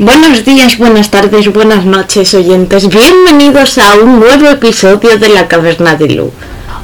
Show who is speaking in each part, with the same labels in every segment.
Speaker 1: Buenos días, buenas tardes, buenas noches, oyentes. Bienvenidos a un nuevo episodio de La Caverna de Lu.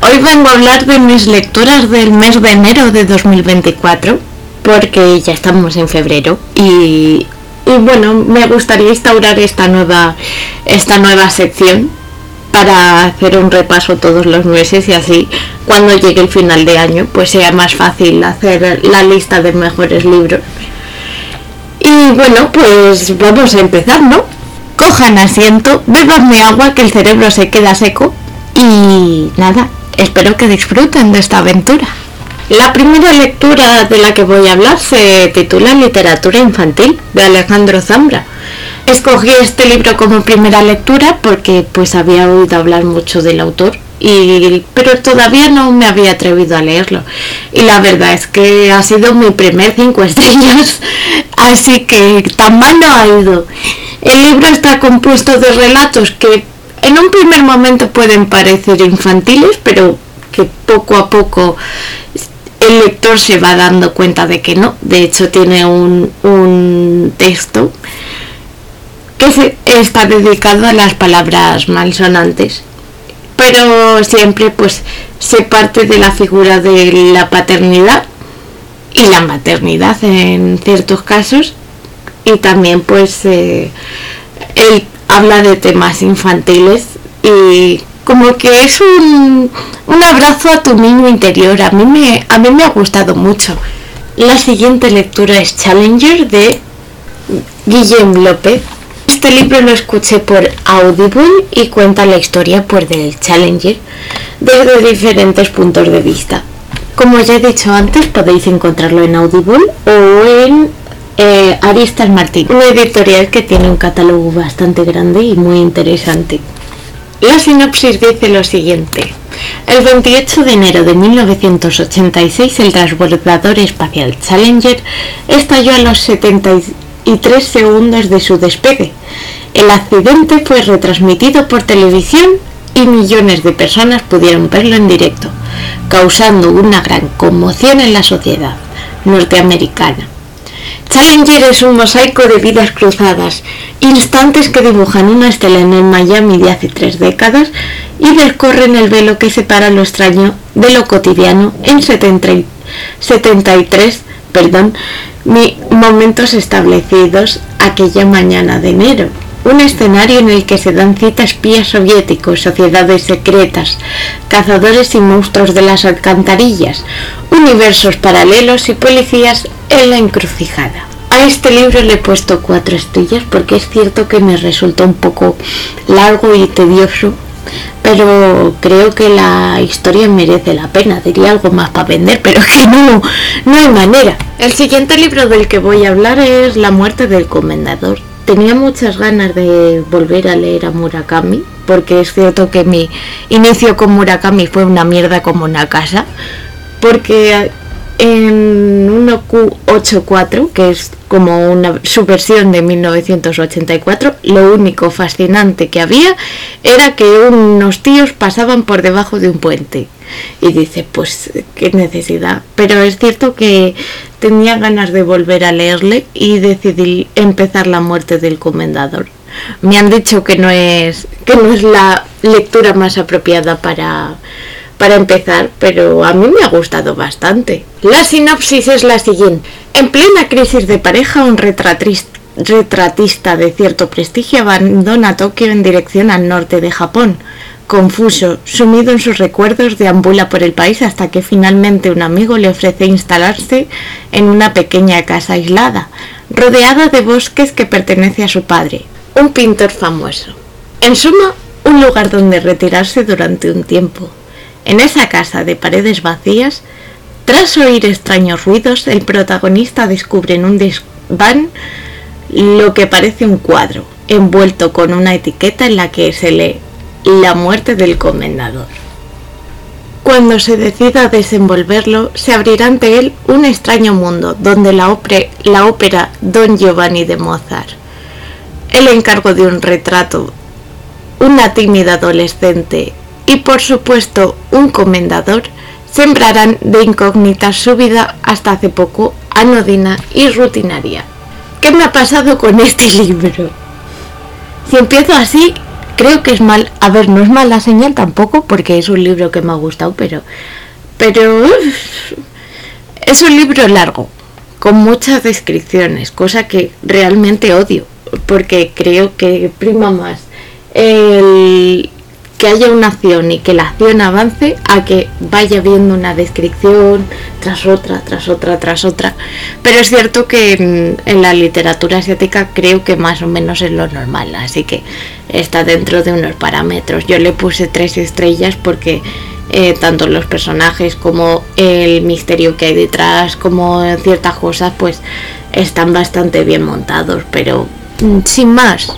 Speaker 1: Hoy vengo a hablar de mis lecturas del mes de enero de 2024, porque ya estamos en febrero y, y bueno, me gustaría instaurar esta nueva, esta nueva sección para hacer un repaso todos los meses y así cuando llegue el final de año pues sea más fácil hacer la lista de mejores libros. Y bueno, pues vamos a empezar, ¿no? Cojan asiento, bebanme agua que el cerebro se queda seco y nada, espero que disfruten de esta aventura. La primera lectura de la que voy a hablar se titula Literatura infantil de Alejandro Zambra Escogí este libro como primera lectura porque pues había oído hablar mucho del autor y, pero todavía no me había atrevido a leerlo. Y la verdad es que ha sido mi primer cinco estrellas, así que tan mal no ha ido. El libro está compuesto de relatos que en un primer momento pueden parecer infantiles, pero que poco a poco el lector se va dando cuenta de que no. De hecho tiene un, un texto que está dedicado a las palabras malsonantes. Pero siempre pues se parte de la figura de la paternidad y la maternidad en ciertos casos y también pues eh, él habla de temas infantiles y como que es un, un, abrazo a tu niño interior. A mí, me, a mí me ha gustado mucho. La siguiente lectura es Challenger de Guillem López. Este libro lo escuché por Audible y cuenta la historia por del Challenger desde diferentes puntos de vista. Como ya he dicho antes, podéis encontrarlo en Audible o en eh, Aristas Martín, una editorial que tiene un catálogo bastante grande y muy interesante. La sinopsis dice lo siguiente. El 28 de enero de 1986 el transbordador espacial Challenger estalló a los 70 y tres segundos de su despegue. El accidente fue retransmitido por televisión y millones de personas pudieron verlo en directo, causando una gran conmoción en la sociedad norteamericana. Challenger es un mosaico de vidas cruzadas, instantes que dibujan una estela en el Miami de hace tres décadas y descorren el velo que separa lo extraño de lo cotidiano en 73 perdón, momentos establecidos aquella mañana de enero. Un escenario en el que se dan cita espías soviéticos, sociedades secretas, cazadores y monstruos de las alcantarillas, universos paralelos y policías en la encrucijada. A este libro le he puesto cuatro estrellas porque es cierto que me resultó un poco largo y tedioso pero creo que la historia merece la pena. Diría algo más para vender, pero que no, no hay manera. El siguiente libro del que voy a hablar es La muerte del comendador. Tenía muchas ganas de volver a leer a Murakami, porque es cierto que mi inicio con Murakami fue una mierda como una casa, porque en 1Q84, que es como una subversión de 1984, lo único fascinante que había era que unos tíos pasaban por debajo de un puente. Y dice, pues qué necesidad. Pero es cierto que tenía ganas de volver a leerle y decidí empezar la muerte del comendador. Me han dicho que no es, que no es la lectura más apropiada para para empezar, pero a mí me ha gustado bastante. La sinopsis es la siguiente. En plena crisis de pareja, un retratista de cierto prestigio abandona Tokio en dirección al norte de Japón. Confuso, sumido en sus recuerdos, deambula por el país hasta que finalmente un amigo le ofrece instalarse en una pequeña casa aislada, rodeada de bosques que pertenece a su padre, un pintor famoso. En suma, un lugar donde retirarse durante un tiempo. En esa casa de paredes vacías, tras oír extraños ruidos, el protagonista descubre en un desván lo que parece un cuadro, envuelto con una etiqueta en la que se lee La muerte del comendador. Cuando se decida desenvolverlo, se abrirá ante él un extraño mundo donde la, la ópera Don Giovanni de Mozart, el encargo de un retrato, una tímida adolescente y por supuesto un comendador sembrarán de incógnitas su vida hasta hace poco anodina y rutinaria. ¿Qué me ha pasado con este libro? Si empiezo así, creo que es mal. A ver, no es mala señal tampoco, porque es un libro que me ha gustado, pero. Pero. Es un libro largo, con muchas descripciones, cosa que realmente odio, porque creo que prima más el, que haya una acción y que la acción avance a que vaya viendo una descripción tras otra, tras otra, tras otra. Pero es cierto que en, la literatura asiática creo que más o menos es lo normal, así que está dentro de unos parámetros. Yo le puse tres estrellas porque eh, tanto los personajes como el misterio que hay detrás, como ciertas cosas, pues están bastante bien montados, pero mm, sin más.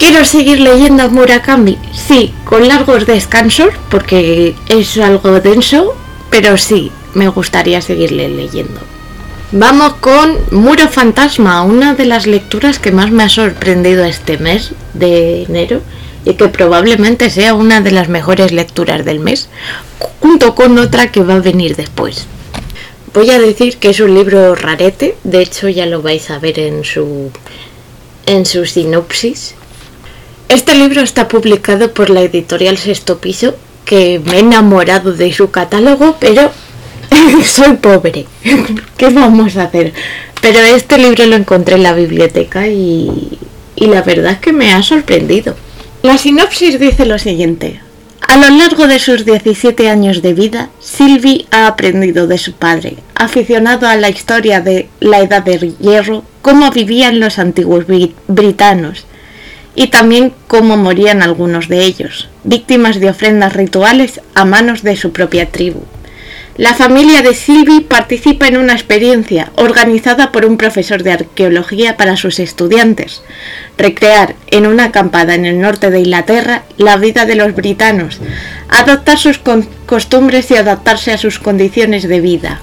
Speaker 1: Quiero seguir leyendo Murakami, sí, con largos descansos, porque es algo denso, pero sí, me gustaría seguirle leyendo. Vamos con Muro Fantasma, una de las lecturas que más me ha sorprendido este mes de enero y que probablemente sea una de las mejores lecturas del mes, junto con otra que va a venir después. Voy a decir que es un libro rarete, de hecho ya lo vais a ver en su en su sinopsis. Este libro está publicado por la editorial Sexto Piso, que me he enamorado de su catálogo, pero soy pobre. ¿Qué vamos a hacer? Pero este libro lo encontré en la biblioteca y, la verdad es que me ha sorprendido. La sinopsis dice lo siguiente. A lo largo de sus 17 años de vida, Sylvie ha aprendido de su padre, aficionado a la historia de la Edad de Hierro, cómo vivían los antiguos britanos y también cómo morían algunos de ellos, víctimas de ofrendas rituales a manos de su propia tribu. La familia de Sylvie participa en una experiencia organizada por un profesor de arqueología para sus estudiantes, recrear en una acampada en el norte de Inglaterra la vida de los britanos, adoptar sus costumbres y adaptarse a sus condiciones de vida.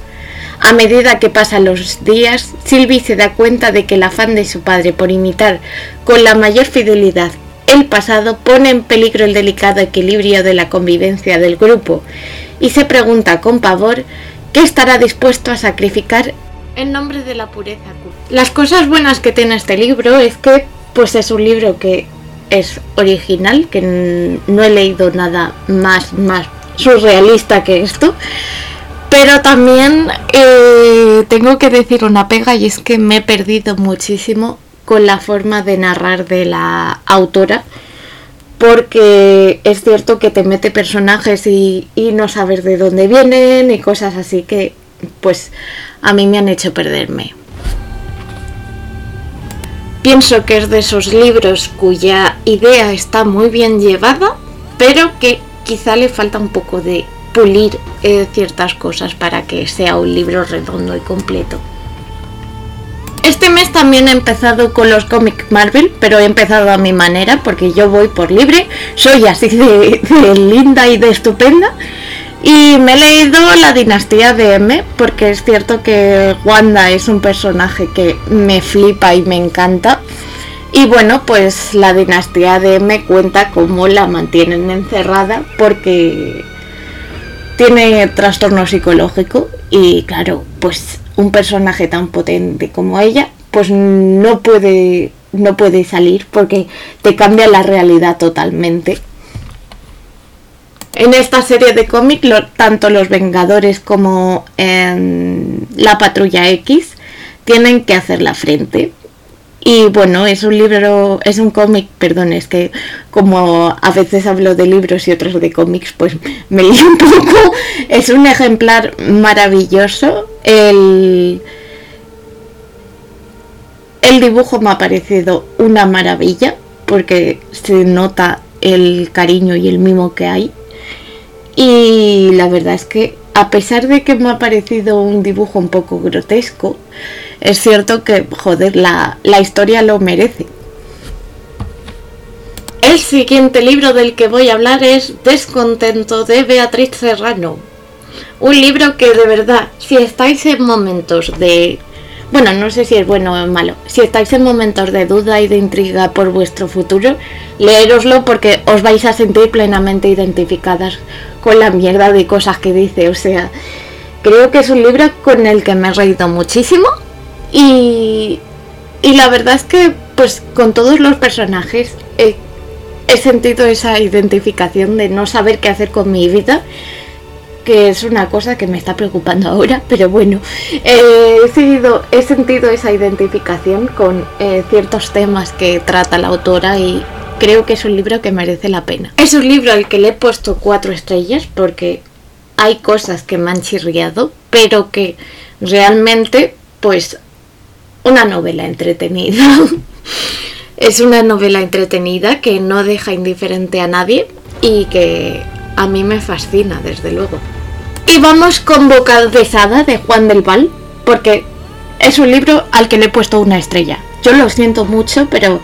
Speaker 1: A medida que pasan los días, Sylvie se da cuenta de que el afán de su padre por imitar con la mayor fidelidad el pasado pone en peligro el delicado equilibrio de la convivencia del grupo y se pregunta con pavor qué estará dispuesto a sacrificar en nombre de la pureza. Las cosas buenas que tiene este libro es que pues es un libro que es original, que no he leído nada más más surrealista que esto pero también eh, tengo que decir una pega y es que me he perdido muchísimo con la forma de narrar de la autora. Porque es cierto que te mete personajes y, y no sabes de dónde vienen y cosas así que pues a mí me han hecho perderme. Pienso que es de esos libros cuya idea está muy bien llevada, pero que quizá le falta un poco de pulir eh, ciertas cosas para que sea un libro redondo y completo. Este mes también he empezado con los cómics Marvel, pero he empezado a mi manera porque yo voy por libre, soy así de, linda y de estupenda. Y me he leído La dinastía de M porque es cierto que Wanda es un personaje que me flipa y me encanta. Y bueno, pues la dinastía de M cuenta cómo la mantienen encerrada porque tiene trastorno psicológico y claro, pues un personaje tan potente como ella, pues no puede no puede salir porque te cambia la realidad totalmente. En esta serie de cómics, tanto los Vengadores como en la Patrulla X tienen que hacer la frente y bueno, es un libro, es un cómic, perdón, es que como a veces hablo de libros y otros de cómics, pues me lío un poco. Es un ejemplar maravilloso. El, el dibujo me ha parecido una maravilla porque se nota el cariño y el mimo que hay. Y la verdad es que a pesar de que me ha parecido un dibujo un poco grotesco, es cierto que, joder, la, historia lo merece. El siguiente libro del que voy a hablar es Descontento de Beatriz Serrano. Un libro que de verdad, si estáis en momentos de... Bueno, no sé si es bueno o malo. Si estáis en momentos de duda y de intriga por vuestro futuro, leeroslo porque os vais a sentir plenamente identificadas con la mierda de cosas que dice. O sea, creo que es un libro con el que me he reído muchísimo y la verdad es que pues con todos los personajes he, sentido esa identificación de no saber qué hacer con mi vida que es una cosa que me está preocupando ahora, pero bueno, he, sentido, he sentido esa identificación con eh, ciertos temas que trata la autora y creo que es un libro que merece la pena. Es un libro al que le he puesto cuatro estrellas porque hay cosas que me han chirriado, pero que realmente, pues, una novela entretenida. es una novela entretenida que no deja indiferente a nadie y que a mí me fascina, desde luego. Y vamos con Boca Besada de Juan del Val, porque es un libro al que le he puesto una estrella. Yo lo siento mucho, pero,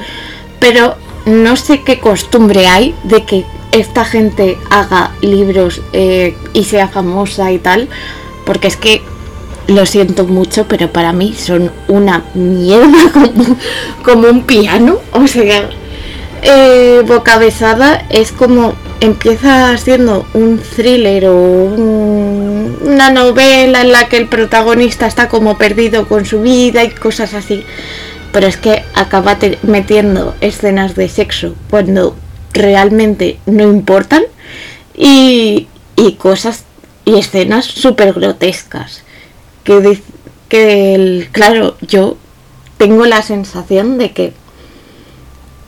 Speaker 1: pero no sé qué costumbre hay de que esta gente haga libros eh, y sea famosa y tal, porque es que lo siento mucho, pero para mí son una mierda como, como un piano. O sea, eh, Boca Besada es como empieza siendo un thriller o una novela en la que el protagonista está como perdido con su vida y cosas así. Pero es que acaba metiendo escenas de sexo cuando realmente no importan y, cosas y escenas súper grotescas. Que, que claro, yo tengo la sensación de que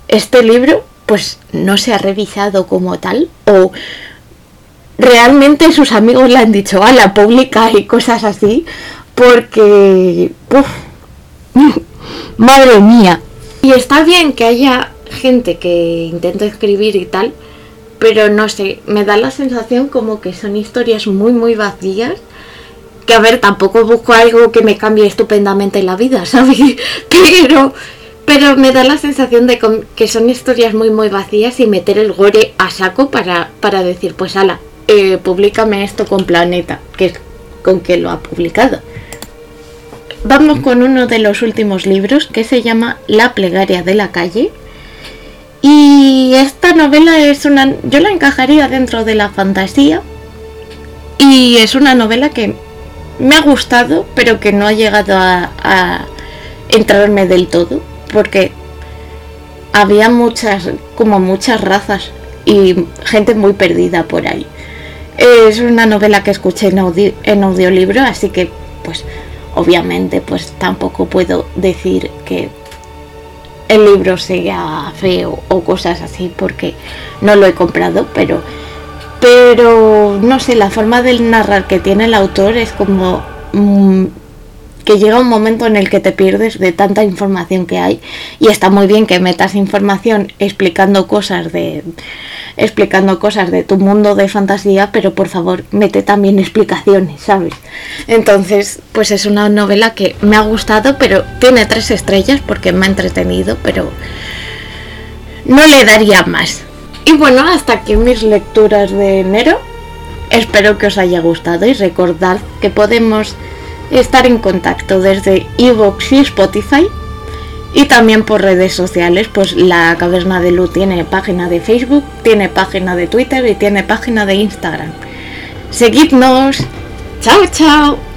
Speaker 1: este libro pues no se ha revisado como tal o realmente sus amigos le han dicho a la pública y cosas así porque madre mía. Y está bien que haya gente que intenta escribir y tal pero no sé me da la sensación como que son historias muy muy vacías que a ver tampoco busco algo que me cambie estupendamente la vida sabes pero pero me da la sensación de que son historias muy muy vacías y meter el gore a saco para, para decir, pues ala, eh, públicame esto con Planeta, que es con quien lo ha publicado. Vamos con uno de los últimos libros que se llama La plegaria de la calle. Y esta novela es una... Yo la encajaría dentro de la fantasía. Y es una novela que me ha gustado, pero que no ha llegado a, entrarme del todo porque había muchas, como muchas razas y gente muy perdida por ahí. Es una novela que escuché en, en audiolibro, así que pues obviamente pues tampoco puedo decir que el libro sea feo o cosas así porque no lo he comprado, pero pero no sé, la forma de narrar que tiene el autor es como mm, que llega un momento en el que te pierdes de tanta información que hay y está muy bien que metas información explicando cosas de explicando cosas de tu mundo de fantasía, pero por favor, mete también explicaciones, ¿sabes? Entonces, pues es una novela que me ha gustado, pero tiene tres estrellas porque me ha entretenido, pero no le daría más. Y bueno, hasta aquí mis lecturas de enero. Espero que os haya gustado y recordad que podemos estar en contacto desde Evox y Spotify y también por redes sociales, pues la Caverna de Luz tiene página de Facebook, tiene página de Twitter y tiene página de Instagram. Seguidnos. Chao, chao.